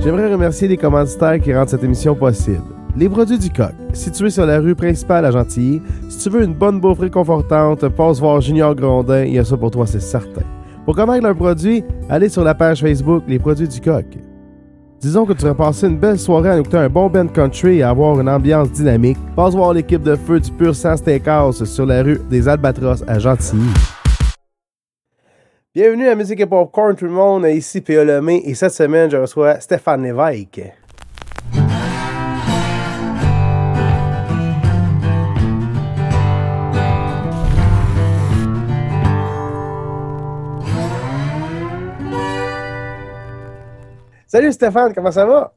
J'aimerais remercier les commanditaires qui rendent cette émission possible. Les produits du coq, situés sur la rue principale à Gentilly. Si tu veux une bonne bouffe réconfortante, passe voir Junior Grondin, il y a ça pour toi, c'est certain. Pour connaître leurs produits, allez sur la page Facebook Les produits du coq. Disons que tu vas passer une belle soirée à écouter un bon band country et avoir une ambiance dynamique. Passe voir l'équipe de feu du Pur Sang Steakhouse sur la rue des Albatros à Gentilly. Bienvenue à Musique et Popcorn, tout le monde. Ici P.A. Lemay et cette semaine, je reçois Stéphane Lévesque. Salut Stéphane, comment ça va?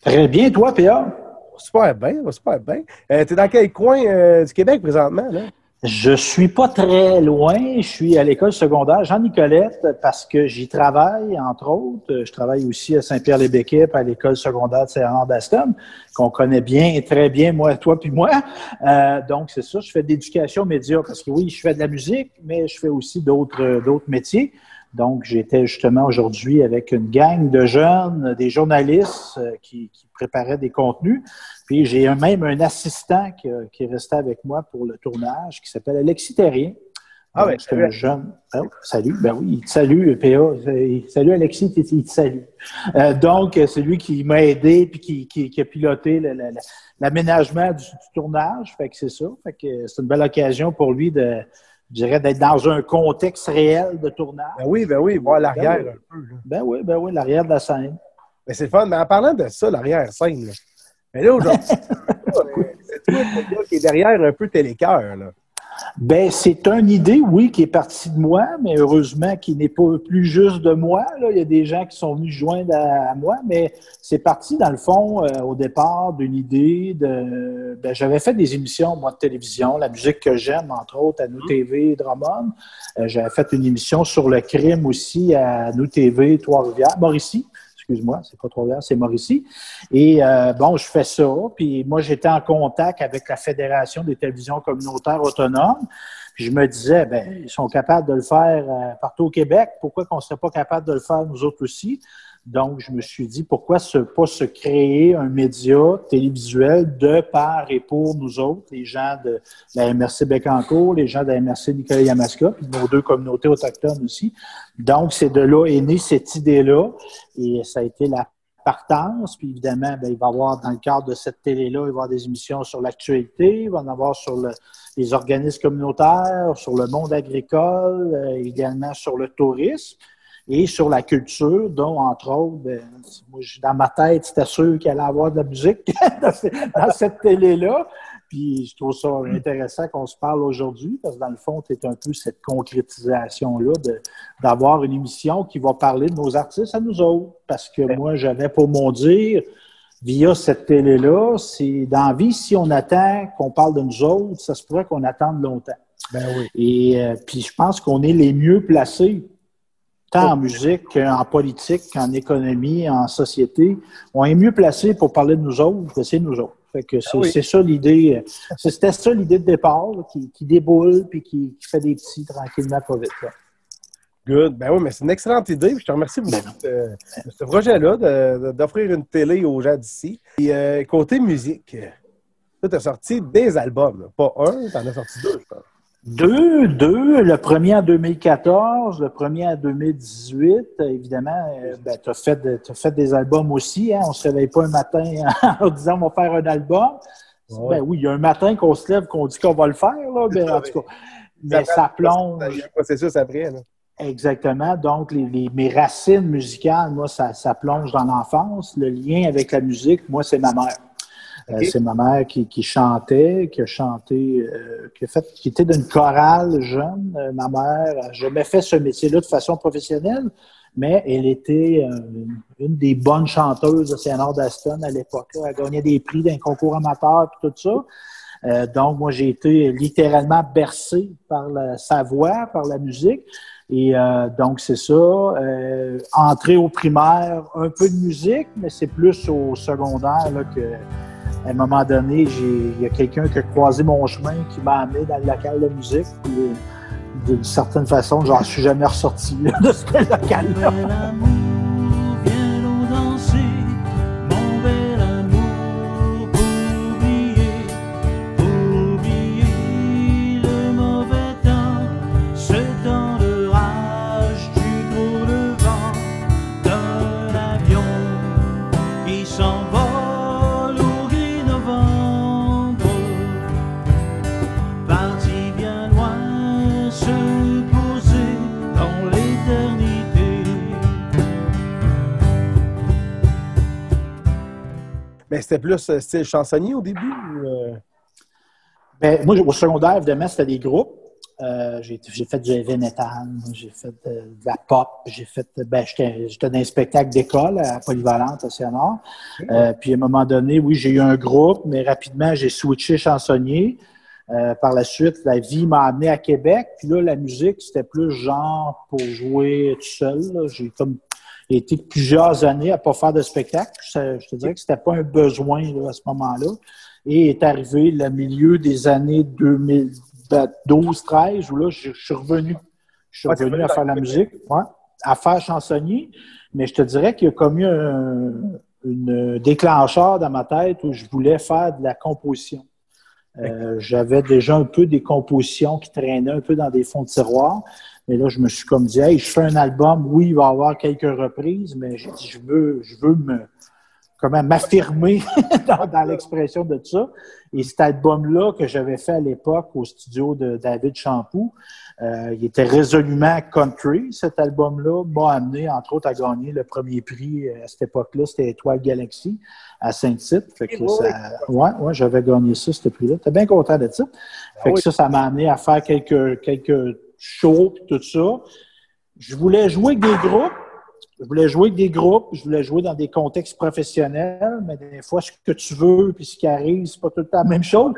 Très bien, toi, PA? Super bien, super bien. Euh, tu es dans quel coin euh, du Québec présentement? Là? Je suis pas très loin. Je suis à l'école secondaire Jean-Nicolette parce que j'y travaille, entre autres. Je travaille aussi à Saint-Pierre-les-Béquets, à l'école secondaire de Saint-Henri-d'Aston, qu'on connaît bien, très bien, moi, toi puis moi. Euh, donc, c'est ça. Je fais de l'éducation média parce que oui, je fais de la musique, mais je fais aussi d'autres, d'autres métiers. Donc, j'étais justement aujourd'hui avec une gang de jeunes, des journalistes euh, qui, préparaient des contenus. Puis j'ai même un assistant qui, est resté avec moi pour le tournage qui s'appelle Alexis Terrien. Ah oui, c'est un jeune. Ah salut, ben oui, il te salue, PA. Salut Alexis, il te salue. Euh, donc, c'est lui qui m'a aidé puis qui, a piloté l'aménagement du, tournage. Fait que c'est ça. Fait que c'est une belle occasion pour lui de je dirais, d'être dans un contexte réel de tournage. Ben oui, ben oui, voir l'arrière ben un peu. Ben oui, ben oui, l'arrière de la scène. Ben c'est fun. Mais en parlant de ça, l'arrière-scène, là. Mais là, aujourd'hui, c'est toi, le gars qui est derrière un peu télécœur, là. Ben, c'est une idée, oui, qui est partie de moi, mais heureusement qui n'est pas plus juste de moi. Là. Il y a des gens qui sont venus joindre à, moi, mais c'est parti, dans le fond, euh, au départ, d'une idée de. Ben, j'avais fait des émissions, moi, de télévision, la musique que j'aime, entre autres, à Nous mmh. TV, Drummond. Euh, j'avais fait une émission sur le crime aussi à Nous TV, Trois-Rivières, Mauricie excuse-moi, c'est pas trop bien, c'est Mauricie. Et euh, bon, je fais ça. Puis moi, j'étais en contact avec la Fédération des télévisions communautaires autonomes. Puis je me disais, ben, ils sont capables de le faire euh, partout au Québec. Pourquoi qu'on ne serait pas capable de le faire nous autres aussi? Donc, je me suis dit, pourquoi ne pas se créer un média télévisuel de par et pour nous autres, les gens de la MRC Bécancourt, les gens de la MRC Nicolas Yamaska, puis nos deux communautés autochtones aussi. Donc, c'est de là est née cette idée-là et ça a été la partance. Puis évidemment, ben, il va y avoir, dans le cadre de cette télé-là, il va y avoir des émissions sur l'actualité, il va en avoir sur les organismes communautaires, sur le monde agricole, euh, également sur le tourisme et sur la culture, dont, entre autres, ben, moi, dans ma tête, c'était sûr qu'il allait avoir de la musique dans cette télé-là. Puis je trouve ça intéressant qu'on se parle aujourd'hui, parce que dans le fond, c'est un peu cette concrétisation-là d'avoir une émission qui va parler de nos artistes à nous autres. Parce que moi, j'avais pour mon dire, via cette télé-là, c'est dans la vie, si on attend qu'on parle de nous autres, ça se pourrait qu'on attende longtemps. Ben oui. Et euh, puis je pense qu'on est les mieux placés tant en musique qu'en politique, qu'en économie, en société. On est mieux placé pour parler de nous autres que c'est nous autres. Fait que c'est ah ça l'idée. C'était ça l'idée de départ, qui, déboule puis qui, fait des petits tranquillement, pas vite. Good. Ben oui, mais c'est une excellente idée. Je te remercie beaucoup ben de, ce projet-là, d'offrir une télé aux gens d'ici. Et euh, côté musique, tu as sorti des albums, pas un, tu en as sorti deux, je pense. Deux, deux. Le premier en 2014, le premier en 2018. Évidemment, euh, ben, tu as, fait des albums aussi. Hein? On ne se réveille pas un matin en disant on va faire un album. Ben oui, il y a un matin qu'on se lève, qu'on dit qu'on va le faire. Là, ben, en tout cas, mais ça plonge. Il y a un processus après. Là. Exactement. Donc, les, mes racines musicales, moi, ça, ça plonge dans l'enfance. Le lien avec la musique, moi, c'est ma mère. Euh, c'est ma mère qui, chantait, qui a chanté, euh, qui, a fait, qui était d'une chorale jeune. Euh, ma mère n'a jamais fait ce métier-là de façon professionnelle, mais elle était une des bonnes chanteuses de Saint-Nord d'Aston à l'époque. Elle gagnait des prix d'un concours amateur et tout ça. donc, moi, j'ai été littéralement bercé par sa voix, par la musique. Et donc, c'est ça. Euh, entrée au primaire, un peu de musique, mais c'est plus au secondaire là, que à un moment donné, il y a quelqu'un qui a croisé mon chemin, qui m'a amené dans le local de musique. Euh, d'une certaine façon, j'en suis jamais ressorti de ce local-là. Mais c'était plus euh, style chansonnier au début? Euh? Ben, moi, au secondaire, évidemment, c'était des groupes. Euh, j'ai fait du heavy metal, j'ai fait de, la pop, j'ai fait, ben, j'étais dans un spectacle d'école à Polyvalente, à. Euh, puis à un moment donné, oui, j'ai eu un groupe, mais rapidement, j'ai switché chansonnier. Par la suite, la vie m'a amené à Québec. Puis là, la musique, c'était plus genre pour jouer tout seul. J'ai comme été plusieurs années à pas faire de spectacle. Je, te dirais que c'était pas un besoin là, à ce moment-là. Et est arrivé le milieu des années 2000, 12, 13, où là, je, suis revenu. Je suis revenu à faire la musique, à faire chansonnier. Mais je te dirais qu'il y a comme eu un une déclencheur dans ma tête où je voulais faire de la composition. Euh, j'avais déjà un peu des compositions qui traînaient un peu dans des fonds de tiroir. Mais là, je me suis comme dit, hey, je fais un album, oui, il va y avoir quelques reprises, mais j'ai dit, je veux, je veux me, comment m'affirmer dans, l'expression de ça. Et cet album-là que j'avais fait à l'époque au studio de David Champoux, euh, il était résolument country. Cet album-là m'a amené, entre autres, à gagner le premier prix euh, à cette époque-là. C'était Étoile Galaxy à Saint-Tite. Fait que ça, ouais, ouais, j'avais gagné ça, ce prix-là. J'étais bien content de ça. Ah fait que ça, ça m'a amené à faire quelques, quelques shows et tout ça. Je voulais jouer avec des groupes je voulais jouer avec des groupes, je voulais jouer dans des contextes professionnels, mais des fois, ce que tu veux puis ce qui arrive, c'est pas tout le la même chose.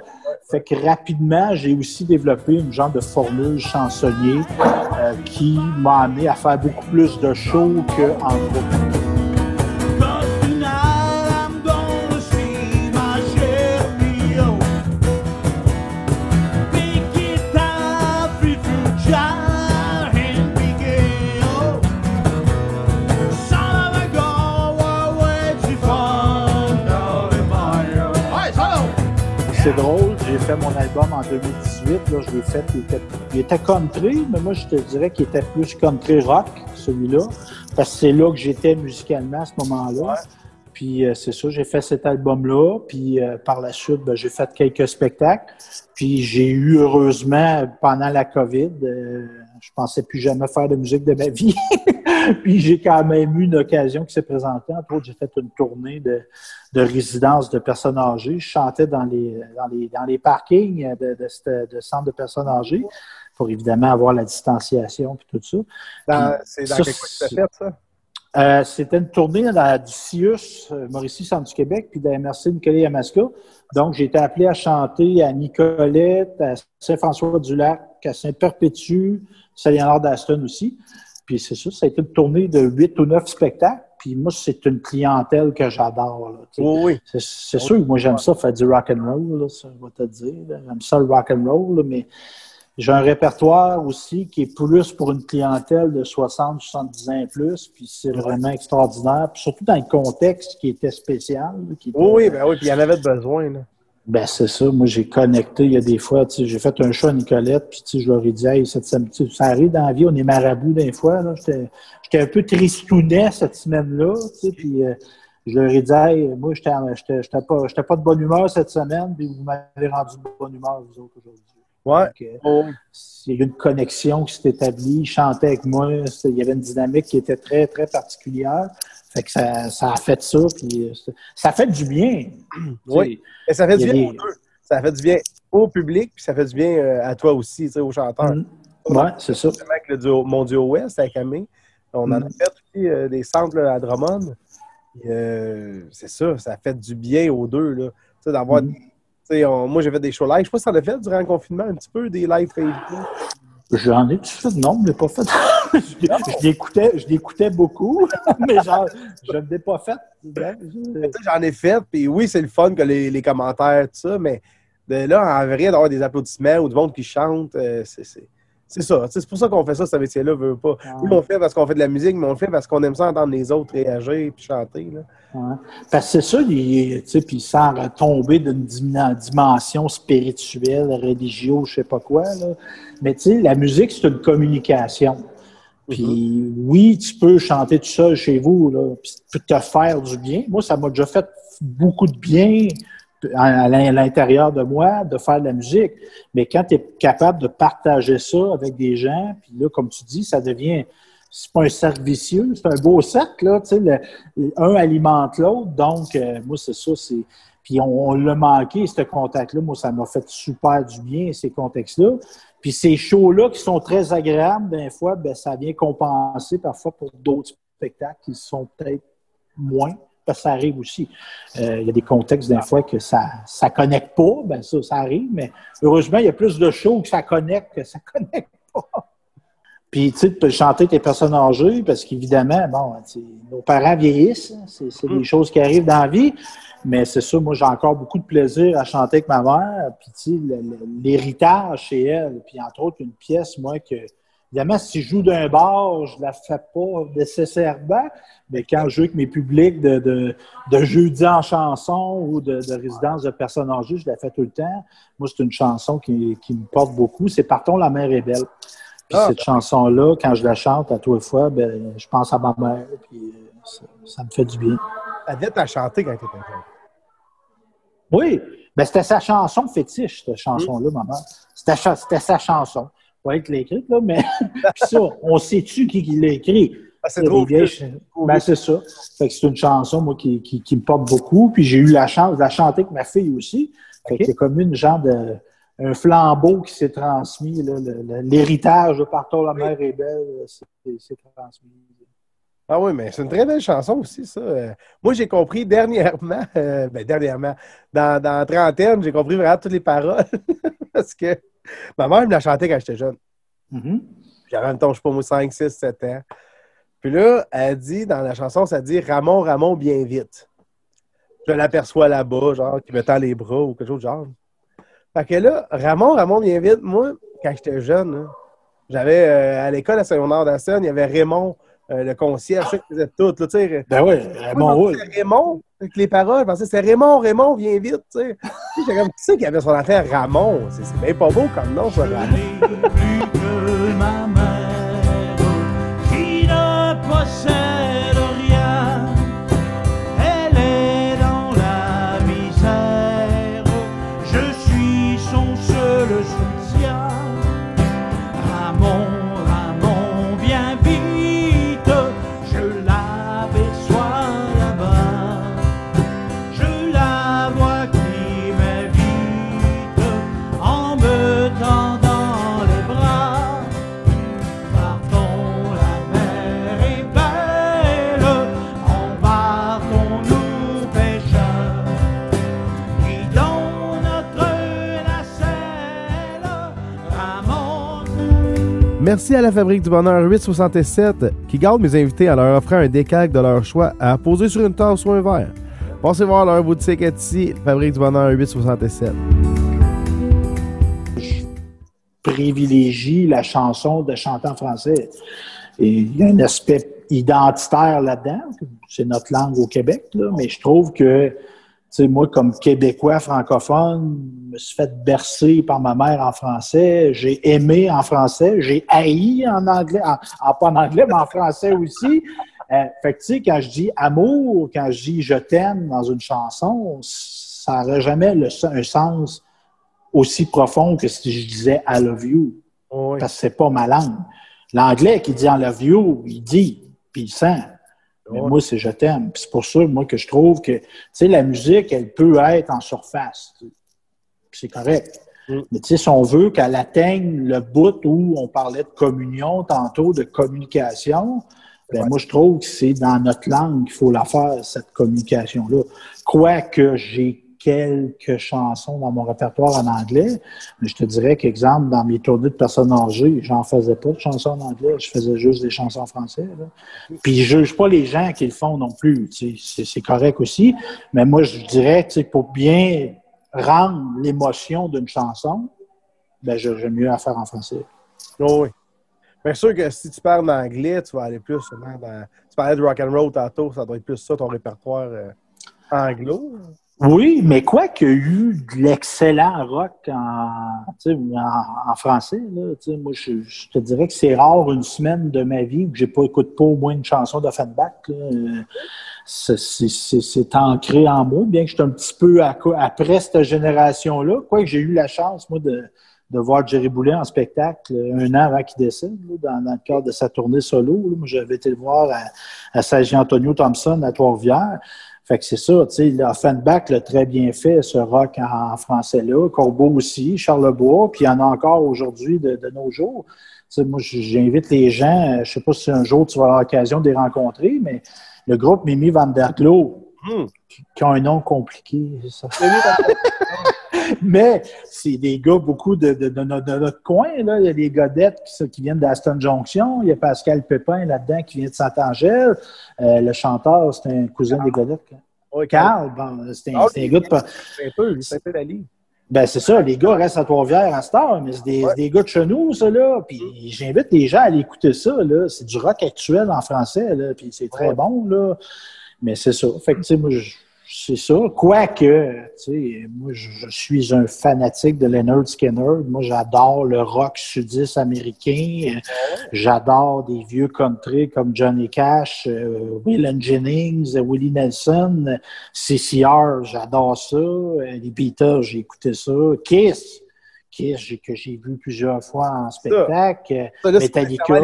Fait que rapidement, j'ai aussi développé une genre de formule chansonnier euh, qui m'a amené à faire beaucoup plus de shows qu'en groupe. C'est drôle, j'ai fait mon album en 2018, là, je l'ai fait, il était, country, mais moi je te dirais qu'il était plus country rock, celui-là, parce que c'est là que j'étais musicalement à ce moment-là. Puis euh, c'est ça, j'ai fait cet album-là, puis euh, par la suite, ben, j'ai fait quelques spectacles, puis j'ai eu heureusement, pendant la COVID, euh, je pensais plus jamais faire de musique de ma vie. puis j'ai quand même eu une occasion qui s'est présentée. Entre autres, j'ai fait une tournée de, de résidence de personnes âgées. Je chantais dans les, dans les, dans les parkings de, de, de centres de personnes âgées pour évidemment avoir la distanciation et tout ça. C'est dans quel coin tu fait, ça? Euh, c'était une tournée dans du CIUS, euh, Mauricie, Centre du Québec, puis de la MRC Nicolet Yamaska. Donc, j'ai été appelé à chanter à Nicolette, à Saint-François-du-Lac, à Saint-Perpétue, Saint-Léonard d'Aston aussi. Puis c'est ça, ça a été une tournée de huit ou neuf spectacles. Puis moi, c'est une clientèle que j'adore. Oui, oui. C'est sûr que moi, j'aime ça faire du rock and roll, ça, je vais te dire. J'aime ça le rock and roll, mais j'ai un répertoire aussi qui est plus pour une clientèle de 60, 70 ans et plus, puis c'est vraiment extraordinaire, puis surtout dans le contexte qui était spécial. oui, ben oui, puis il y en avait besoin. Là. Ben, c'est ça. Moi, j'ai connecté. Il y a des fois, tu sais, j'ai fait un show à Nicolette, puis tu sais, je leur ai dit, hey, cette semaine, ça arrive dans la vie, on est marabout des fois. J'étais un peu tristounet cette semaine-là, tu sais, puis euh, je leur ai dit, hey, moi, j'étais pas, pas de bonne humeur cette semaine, puis vous m'avez rendu de bonne humeur, vous autres, aujourd'hui. Ouais. Euh, il y a eu une connexion qui s'est établie. Ils chantaient avec moi. Il y avait une dynamique qui était très, très particulière. Fait que ça, ça a fait ça. Puis euh, ça fait du bien. Oui. Et ça fait du bien aux deux. Ça fait du bien au public, puis ça fait du bien euh, à toi aussi, aux chanteurs. Mm. Oui, c'est ça. Avec le duo, mon duo Ouest avec Amé. On en a mm. fait aussi des samples à Drummond. c'est ça, ça fait du bien aux deux. Là. D'avoir mm moi, j'ai fait des shows live. Je sais pas si ça l'a fait durant le confinement, un petit peu, des live Facebook. J'en ai fait, non, je l'ai pas fait. je l'écoutais, je l'écoutais beaucoup, mais genre, je ne l'ai pas fait. J'en ai fait, puis oui, c'est le fun que les, les commentaires, tout ça, mais de là, en vrai, d'avoir des applaudissements ou du monde qui chante, euh, c'est c'est ça. C'est pour ça qu'on fait ça, ce métier-là, veut pas. Oui, on le fait parce qu'on fait de la musique, mais on le fait parce qu'on aime ça entendre les autres réagir et chanter. Là. Parce que c'est ça, puis sans tomber d'une dimension spirituelle, religieuse, je sais pas quoi. Là. Mais tu sais, la musique, c'est une communication. Puis mm-hmm. oui, tu peux chanter tout seul chez vous, là, puis te faire du bien. Moi, ça m'a déjà fait beaucoup de bien à l'intérieur de moi de faire de la musique. Mais quand tu es capable de partager ça avec des gens, puis là, comme tu dis, ça devient c'est pas un cercle vicieux, c'est un beau cercle, là, tu sais, un alimente l'autre. Donc, euh, moi, c'est ça, c'est. Puis on, l'a manqué, ce contact-là. Moi, ça m'a fait super du bien, ces contextes-là. Puis ces shows-là qui sont très agréables, des fois, ben, ça vient compenser parfois pour d'autres spectacles qui sont peut-être moins parce que ça arrive aussi. Euh, il y a des contextes, des fois, que ça ne connecte pas. Ben ça, ça arrive, mais heureusement, il y a plus de shows que ça connecte que ça connecte pas. Puis, tu sais, tu peux chanter tes personnes âgées parce qu'évidemment, bon, nos parents vieillissent. Hein, c'est des mm. choses qui arrivent dans la vie. Mais c'est ça, moi, j'ai encore beaucoup de plaisir à chanter avec ma mère. Puis, tu sais, l'héritage chez elle. Puis, entre autres, une pièce, moi, que Évidemment, si je joue d'un bar, je ne la fais pas nécessairement, mais quand je joue avec mes publics de, de, de jeudi en chanson ou de, de, résidence de personnes âgées, je la fais tout le temps. Moi, c'est une chanson qui, qui, me porte beaucoup. C'est Partons, la mer est belle. Puis ah, cette chanson-là, quand je la chante à tous les fois, ben, je pense à ma mère, puis euh, ça, me fait du bien. Adette a chanté quand tu étais. Oui, ben, c'était sa chanson fétiche, cette chanson-là, ma mère. C'était sa chanson pas être l'écrite, là, mais ça, on sait-tu qui, qui l'a écrit. Ah, c'est trop Ben, c'est ça. C'est une chanson, moi, qui, qui, qui, me porte beaucoup. Puis j'ai eu la chance de la chanter avec ma fille aussi. C'est comme une genre de un flambeau qui s'est transmis. L'héritage de Partout la mer est belle, c'est transmis. Ah oui, mais c'est une très belle chanson aussi, ça. Euh, moi, j'ai compris dernièrement, euh, ben dernièrement, dans, dans trentaine, j'ai compris vraiment toutes les paroles. parce que Ma mère me l'a chanté quand j'étais jeune. Mm-hmm. J'avais un temps, je sais pas, moi, 5, 6, 7 ans. Puis là, elle dit, dans la chanson, ça dit Ramon, Ramon, bien vite. Je l'aperçois là-bas, genre, qui me tend les bras ou quelque chose de genre. Fait que là, Ramon, Ramon, bien vite, moi, quand j'étais jeune, j'avais euh, à l'école à Saint-Honor d'Aston, il y avait Raymond, euh, le concierge, qui faisait tout. Là, sais. ben oui, Raymond Raymond, avec les paroles, je pensais c'est Raymond, Raymond, viens vite. tu sais. J'étais comme, tu sais qu'il y avait son affaire Ramon? C'est bien pas beau comme nom, ça, Ramon. Merci à la Fabrique du Bonheur 867 qui garde mes invités en leur offrant un décalque de leur choix à poser sur une tasse ou un verre. Pensez voir leur boutique ici, Fabrique du Bonheur 867. Je privilégie la chanson de chanter en français. Il y a un aspect identitaire là-dedans. C'est notre langue au Québec, mais je trouve que sais, moi, comme Québécois francophone, je me suis fait bercer par ma mère en français. J'ai aimé en français. J'ai haï en anglais, en, pas en anglais, mais en français aussi. Euh, fait que, tu sais, quand je dis amour, quand je dis je t'aime dans une chanson, ça n'aurait jamais le, un sens aussi profond que si je disais I love you. Parce que c'est pas ma langue. L'anglais qui dit I love you, il dit, puis il sent. Mais moi, c'est je t'aime. C'est pour ça, moi, que je trouve que, tu sais, la musique, elle peut être en surface. C'est correct. Mm. Mais tu sais, si on veut qu'elle atteigne le bout où on parlait de communion tantôt, de communication, ben moi, je trouve que c'est dans notre langue qu'il faut la faire, cette communication-là. Quoique j'ai quelques chansons dans mon répertoire en anglais. Mais je te dirais qu'exemple, dans mes tournées de personnes âgées, j'en faisais pas de chansons en anglais, je faisais juste des chansons en français. Puis je juge pas les gens qui le font non plus. C'est correct aussi. Mais moi, je dirais que pour bien rendre l'émotion d'une chanson, ben, j'aime mieux la faire en français. Oh oui. Bien sûr que si tu parles anglais, tu vas aller plus dans. Tu parlais de rock and roll tantôt, ça doit être plus ça ton répertoire euh, anglo. Oui, mais quoi qu'il y ait eu de l'excellent rock en, français, moi, je, te dirais que c'est rare une semaine de ma vie où je pas écouté pas au moins une chanson d'Offenbach. C'est ancré en moi, bien que je suis un petit peu après cette génération-là. Quoi que j'ai eu la chance, moi, de, de voir Jerry Boulet en spectacle un an avant qu'il décède, dans, le cadre de sa tournée solo. Moi, j'avais été le voir à, à Saint-Antonio Thompson à Trois-Rivières. Fait que c'est ça, tu sais, Offenbach l'a très bien fait, ce rock en, français-là. Corbeau aussi, Charlebois, puis il y en a encore aujourd'hui de, nos jours. moi, j'invite les gens, je sais pas si un jour tu vas avoir l'occasion de les rencontrer, mais le groupe Mimi Van Der Klo, hmm. qui, a un nom compliqué, ça. Mais c'est des gars, beaucoup de, notre coin. Là. Il y a des Godettes qui, viennent d'Aston Junction. Il y a Pascal Pépin là-dedans qui vient de Saint-Angèle. Euh, le chanteur, c'est un cousin des Godettes. Oui, Carl, c'est un, gars de. C'est un peu, c'est un peu. Ben, c'est ça, les gars restent à Trois-Rivières à Star, mais c'est des, des, gars de chez nous, ça, là. Puis j'invite les gens à aller écouter ça, là. C'est du rock actuel en français, là. Puis c'est très bon, là. Mais c'est ça. Fait que, tu sais, moi, je c'est ça. Quoique, tu sais, moi, je, suis un fanatique de Leonard Skinner. Moi, j'adore le rock sudiste américain. J'adore des vieux country comme Johnny Cash, euh, Will Jennings, Willie Nelson, CCR, j'adore ça. Euh, les Beatles, j'ai écouté ça. Kiss, Kiss, que j'ai vu plusieurs fois en spectacle. Metallica.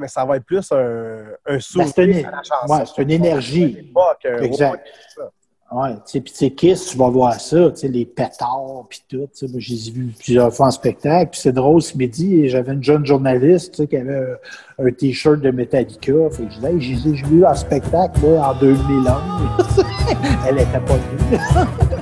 mais ça va être plus un, un ben, c'est une, une énergie. Exact. Ouais, tu sais, Kiss, tu vas voir ça, tu sais, les pétards, puis tout. Tu sais, moi, j'ai vu plusieurs fois en spectacle. Puis c'est drôle, ce midi, j'avais une jeune journaliste, tu sais, qui avait un, T-shirt de Metallica. Fait que je disais, j'ai vu en spectacle, là, en 2001. Elle était pas venue.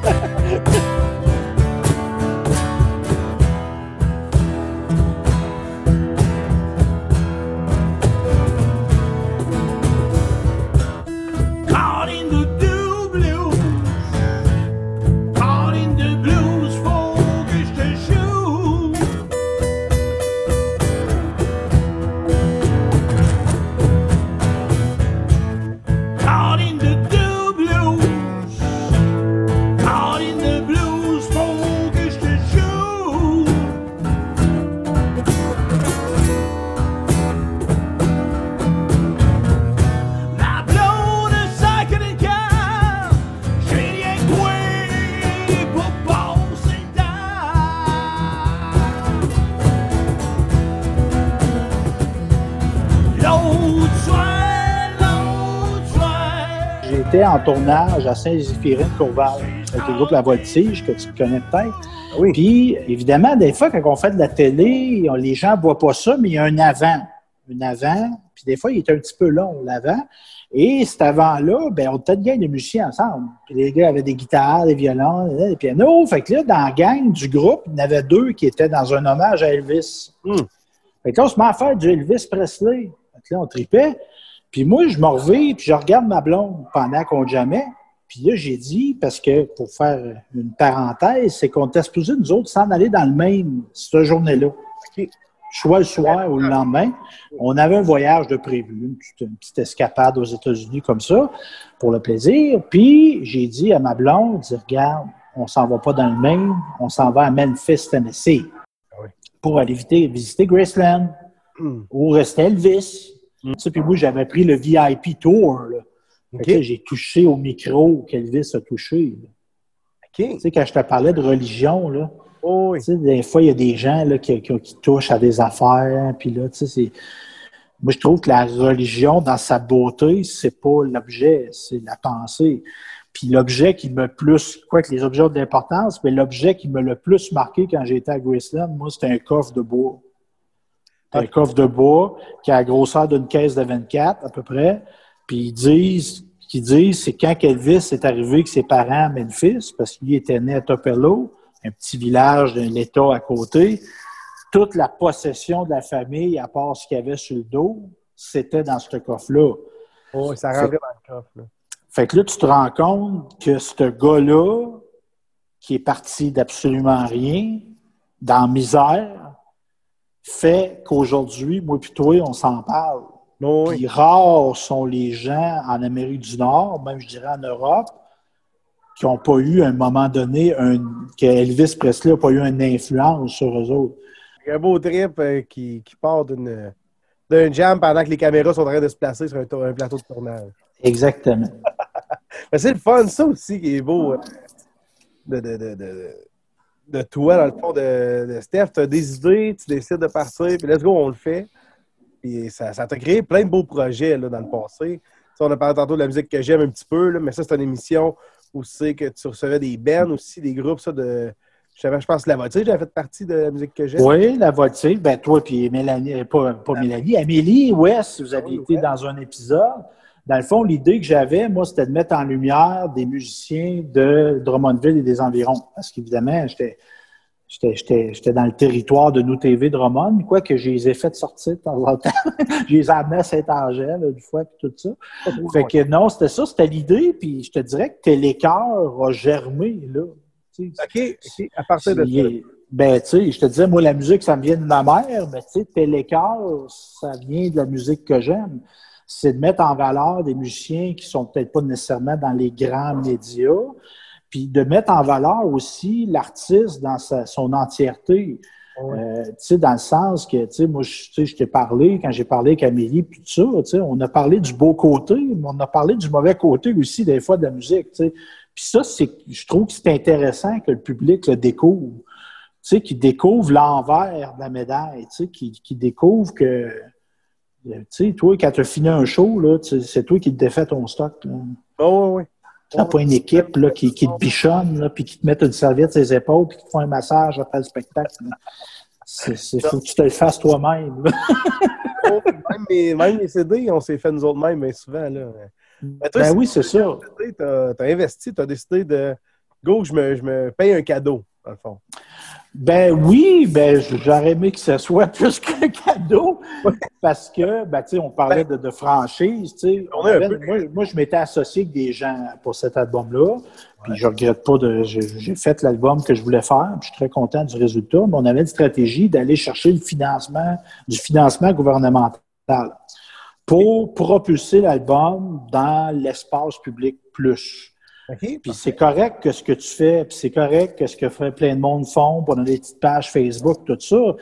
En tournage à Saint-Zéphirine-Courval avec le groupe La Voltige, que tu connais peut-être. Oui. Puis, évidemment, des fois, quand on fait de la télé, les gens ne voient pas ça, mais il y a un avant. Un avant, puis des fois, il est un petit peu long, l'avant. Et cet avant-là, ben, on était de gang de musiciens ensemble. Puis les gars avaient des guitares, des violons, des pianos. Fait que là, dans la gang du groupe, il y en avait deux qui étaient dans un hommage à Elvis. Hmm. Fait que là, on se met à faire du Elvis Presley. Fait que là, on tripait. Puis moi, je me reviens, puis je regarde ma blonde pendant qu'on jamais. Puis là, j'ai dit, parce que pour faire une parenthèse, c'est qu'on était supposé, nous autres, s'en aller dans le même cette journée-là. Soit le soir ou le lendemain. On avait un voyage de prévu, une petite, escapade aux États-Unis comme ça, pour le plaisir. Puis j'ai dit à ma blonde, dit, regarde, on s'en va pas dans le même, on s'en va à Memphis, Tennessee, ah pour aller visiter, Graceland, hmm. ou rester Elvis. Puis moi, j'avais pris le VIP Tour. J'ai touché au micro qu'Elvis a touché. Tu sais, quand je te parlais de religion, là, oh, des fois, il y a des gens là, qui, touchent à des affaires. Puis là, tu sais, Moi, je trouve que la religion, dans sa beauté, c'est pas l'objet, c'est la pensée. Puis l'objet qui me plus, quoi que les objets ont de l'importance, mais l'objet qui me le plus marqué quand j'étais à Graceland, moi, c'était un coffre de bois un coffre de bois qui a la grosseur d'une caisse de 24 à peu près. Puis ils disent, qu'ils disent, c'est quand Elvis est arrivé avec ses parents à Memphis, parce qu'il était né à Tupelo, un petit village d'un État à côté. Toute la possession de la famille, à part ce qu'il y avait sur le dos, c'était dans ce coffre-là. Oh, ça rentrait dans le coffre. Là. Fait que là, tu te rends compte que ce gars-là, qui est parti d'absolument rien, dans la misère, fait qu'aujourd'hui, moi et toi, on s'en parle. Puis rares sont les gens en Amérique du Nord, même je dirais en Europe, qui n'ont pas eu à un moment donné, un, que Elvis Presley n'a pas eu une influence sur eux autres. Un beau trip euh, qui, part d'une d'un jam pendant que les caméras sont en train de se placer sur un, plateau de tournage. Exactement. c'est le fun, ça aussi, qui est beau. De, de toi, dans le fond, de, Steph. Tu as des idées, tu décides de partir, puis let's go, on le fait. Puis ça, ça t'a créé plein de beaux projets là, dans le passé. on a parlé tantôt de la musique que j'aime un petit peu, là, mais ça, c'est une émission où c'est que tu recevais des bands aussi, des groupes, ça, de. Je, je pense que la voiture, j'avais fait partie de la musique que j'aime. Oui, la voiture. Ben, toi, puis Mélanie, euh, pas, pas Mélanie, Amélie West, vous avez été dans un épisode. Dans le fond, l'idée que j'avais, moi, c'était de mettre en lumière des musiciens de Drummondville et des environs. Parce qu'évidemment, j'étais. J'étais dans le territoire de nous TV Drummond, quoi que je les ai fait sortir de temps en temps. je les ai amenés à Saint-Angèle, une fois, puis tout ça. fait que non, c'était ça, c'était l'idée, puis je te dirais que Télécœur a germé, là. OK, OK, à partir de ça. Ben, tu sais, je te disais, moi, la musique, ça me vient de ma mère, mais tu sais, Télécœur, ça vient de la musique que j'aime c'est de mettre en valeur des musiciens qui sont peut-être pas nécessairement dans les grands médias, puis de mettre en valeur aussi l'artiste dans son entièreté. Euh, tu sais, dans le sens que, tu sais, moi, je t'ai parlé, quand j'ai parlé avec Amélie, puis tout ça, tu sais, on a parlé du beau côté, mais on a parlé du mauvais côté aussi, des fois, de la musique, tu sais. Puis ça, c'est, je trouve que c'est intéressant que le public le découvre, tu sais, qu'il découvre l'envers de la médaille, tu sais, qu'il découvre que, tu sais, toi, quand tu as fini un show, là, c'est toi qui te défais ton stock. Oh, oui, oui. Tu n'as pas une équipe là, qui, qui te bichonne, là, puis qui te met une serviette sur les épaules, puis qui te font un massage après le spectacle. Il faut que tu te le fasses toi-même. Oh, même, même, les CD, on s'est fait nous autres mêmes, mais souvent. Là. ben oui, c'est ça. Tu as, investi, tu as décidé de go, je me, je me paye un cadeau, dans le fond. Ben oui, ben j'aurais aimé que ce soit plus qu'un cadeau parce que, ben tu sais, on parlait de, de franchise, tu sais. Moi, je m'étais associé avec des gens pour cet album-là, puis je regrette pas de, j'ai fait l'album que je voulais faire, puis je suis très content du résultat, mais on avait une stratégie d'aller chercher le financement, du financement gouvernemental pour propulser l'album dans l'espace public plus. Puis c'est correct que ce que tu fais, puis c'est correct que ce que fait plein de monde font, pour donner des petites pages Facebook, tout ça.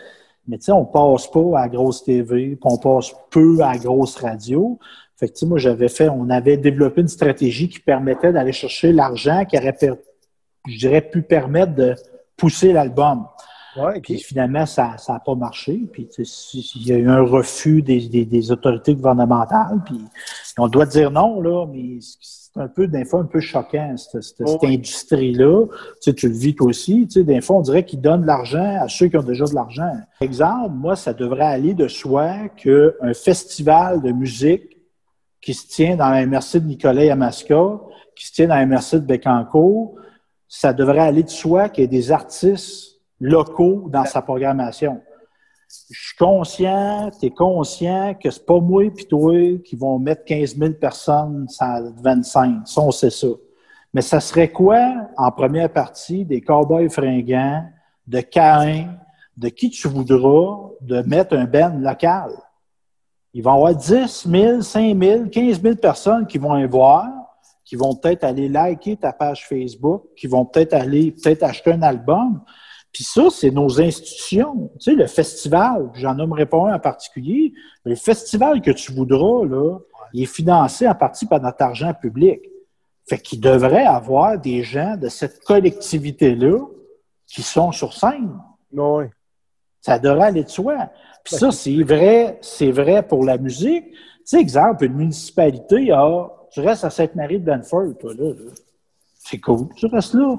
Mais tu sais, on passe pas à grosse TV, puis on passe peu à grosse radio. Fait que, moi, j'avais fait, on avait développé une stratégie qui permettait d'aller chercher l'argent qui aurait, je dirais, pu permettre de pousser l'album. Ouais, Puis finalement, ça n'a pas marché. Puis il y a eu un refus des, des, autorités gouvernementales. Puis on doit dire non, là, mais c'est un peu, des fois, un peu choquant, cette, industrie-là. Tu, sais, tu le vis toi aussi. Tu sais, des fois, on dirait qu'ils donnent de l'argent à ceux qui ont déjà de l'argent. Exemple, moi, ça devrait aller de soi qu'un festival de musique qui se tient dans la MRC de Nicolas Yamaska, qui se tient dans la MRC de Bécancourt, ça devrait aller de soi qu'il y ait des artistes locaux dans sa programmation je suis conscient, tu es conscient que c'est pas moi et toi qui vont mettre 15 000 personnes à 25. Ça, on sait ça. Mais ça serait quoi, en première partie, des cowboys fringants, de Cain, de qui tu voudras, de mettre un ben local? Il va y avoir 10 000, 5 000, 15 000 personnes qui vont y voir, qui vont peut-être aller liker ta page Facebook, qui vont peut-être aller peut-être acheter un album. Puis ça, c'est nos institutions. Tu sais, le festival, j'en nommerai pas un en particulier, mais le festival que tu voudras, là, il est financé en partie par notre argent public. Fait qu'il devrait avoir des gens de cette collectivité-là qui sont sur scène. Oui. Ça devrait aller de soi. Puis ça, c'est vrai, c'est vrai pour la musique. Tu sais, exemple, une municipalité a, tu restes à Sainte-Marie de Benford, toi, là. là. C'est cool, tu restes là.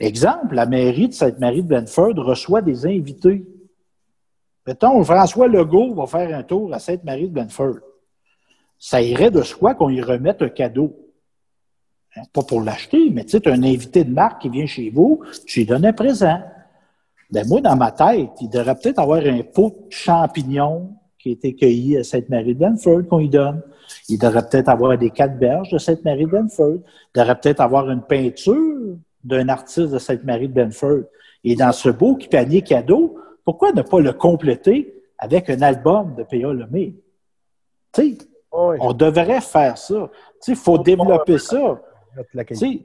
Exemple, la mairie de Sainte-Marie de Benford reçoit des invités. Mettons, François Legault va faire un tour à Sainte-Marie de Benford. Ça irait de soi qu'on y remette un cadeau. Hein, pas pour l'acheter, mais tu sais, un invité de marque qui vient chez vous, tu lui donnes un présent. Ben, moi, dans ma tête, il devrait peut-être avoir un pot de champignons qui a été cueilli à Sainte-Marie de Benford qu'on lui donne. Il devrait peut-être avoir des quatre berges de Sainte-Marie de Benford. Il devrait peut-être avoir une peinture d'un artiste de Sainte-Marie de Benford. Et dans ce beau panier cadeau, pourquoi ne pas le compléter avec un album de P.A. Lemay? Tu sais, on devrait faire ça. Il faut développer ça.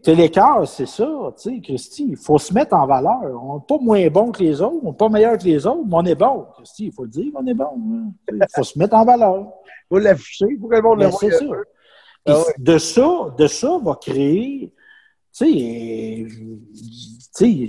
Télécœur, c'est ça, tu sais, Christy, il faut se mettre en valeur. On n'est pas moins bon que les autres, on n'est pas meilleur que les autres, mais on est bon. Christy, il faut le dire, on est bon. Hein. Il faut se mettre en valeur. Il faut l'afficher pour que le monde le ben, voit. Ça. Ah de ça, de ça va créer sais,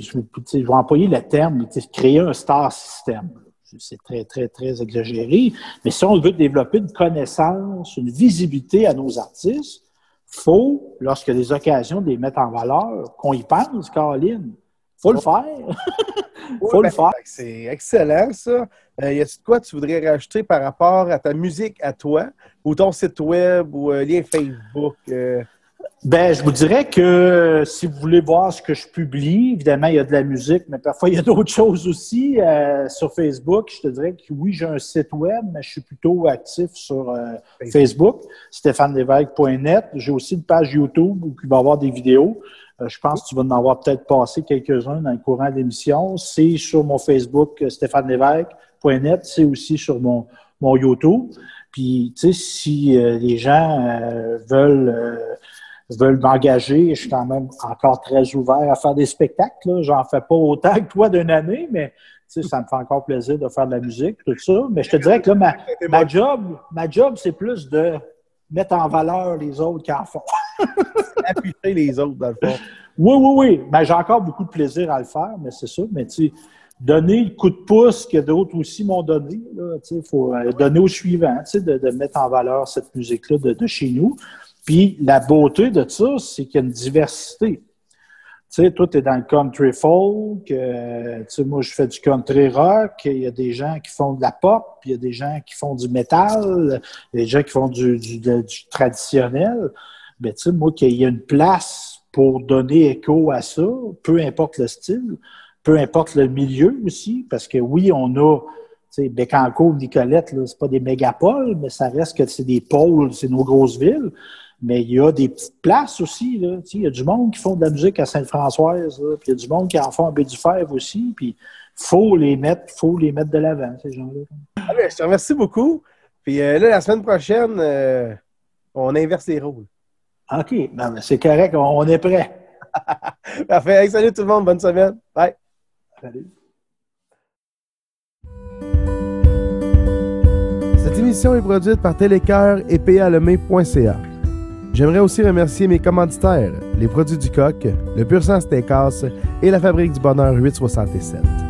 je, vais employer le terme, créer un star system. C'est très, très, très exagéré. Mais si on veut développer une connaissance, une visibilité à nos artistes, faut, lorsqu'il y a des occasions de les mettre en valeur, qu'on y pense, Caroline. faut le faire. faut le ben, faire. C'est excellent, ça. Euh, y a-t-il quoi tu voudrais rajouter par rapport à ta musique à toi, ou ton site web, ou euh, lien Facebook? Euh? Ben, je vous dirais que si vous voulez voir ce que je publie, évidemment, il y a de la musique, mais parfois il y a d'autres choses aussi. Euh, sur Facebook, je te dirais que oui, j'ai un site web, mais je suis plutôt actif sur euh, Facebook, stéphanelevesque.net. J'ai aussi une page YouTube où il va y avoir des vidéos. Euh, je pense que tu vas en avoir peut-être passé quelques-uns dans le courant de l'émission. C'est sur mon Facebook, stéphanelevesque.net. C'est aussi sur mon, mon YouTube. Puis, tu sais, si les gens veulent veulent m'engager, je suis quand même encore très ouvert à faire des spectacles. J'en fais pas autant que toi d'une année, mais ça me fait encore plaisir de faire de la musique, tout ça. Mais je te dirais que là, ma, job, ma job, c'est plus de mettre en valeur les autres qui en font. Appuyer les autres, dans le fond. Oui, oui, oui. Mais j'ai encore beaucoup de plaisir à le faire, mais c'est ça. Mais tu donner le coup de pouce que d'autres aussi m'ont donné. Il faut euh, donner au suivant, de, de mettre en valeur cette musique-là de, chez nous. Puis la beauté de ça, c'est qu'il y a une diversité. Tu sais, toi, tu dans le country folk, euh, tu sais, moi, je fais du country rock, il y a des gens qui font de la pop, il y a des gens qui font du métal, il y a des gens qui font du, traditionnel. Mais tu sais, moi, qu'il y a une place pour donner écho à ça, peu importe le style, peu importe le milieu aussi, parce que oui, on a sais, Bécancourt, Nicolette, c'est pas des mégapoles, mais ça reste que c'est des pôles, c'est nos grosses villes. Mais il y a des petites places aussi. Là. Il y a du monde qui font de la musique à Sainte-Françoise, puis il y a du monde qui en font à Baie-du-Fèvre aussi. Puis faut les mettre, faut les mettre de l'avant, ces gens-là. Ah ben, je te remercie beaucoup. Puis euh, là, la semaine prochaine, euh, on inverse les rôles. OK. c'est correct, on, est prêt. Parfait. salut tout le monde. Bonne semaine. Bye. Salut. Cette émission est produite par Télécoeur et PALemé.ca. J'aimerais aussi remercier mes commanditaires, les produits du coq, le Pur Sang Steakhouse et la Fabrique du Bonheur 867.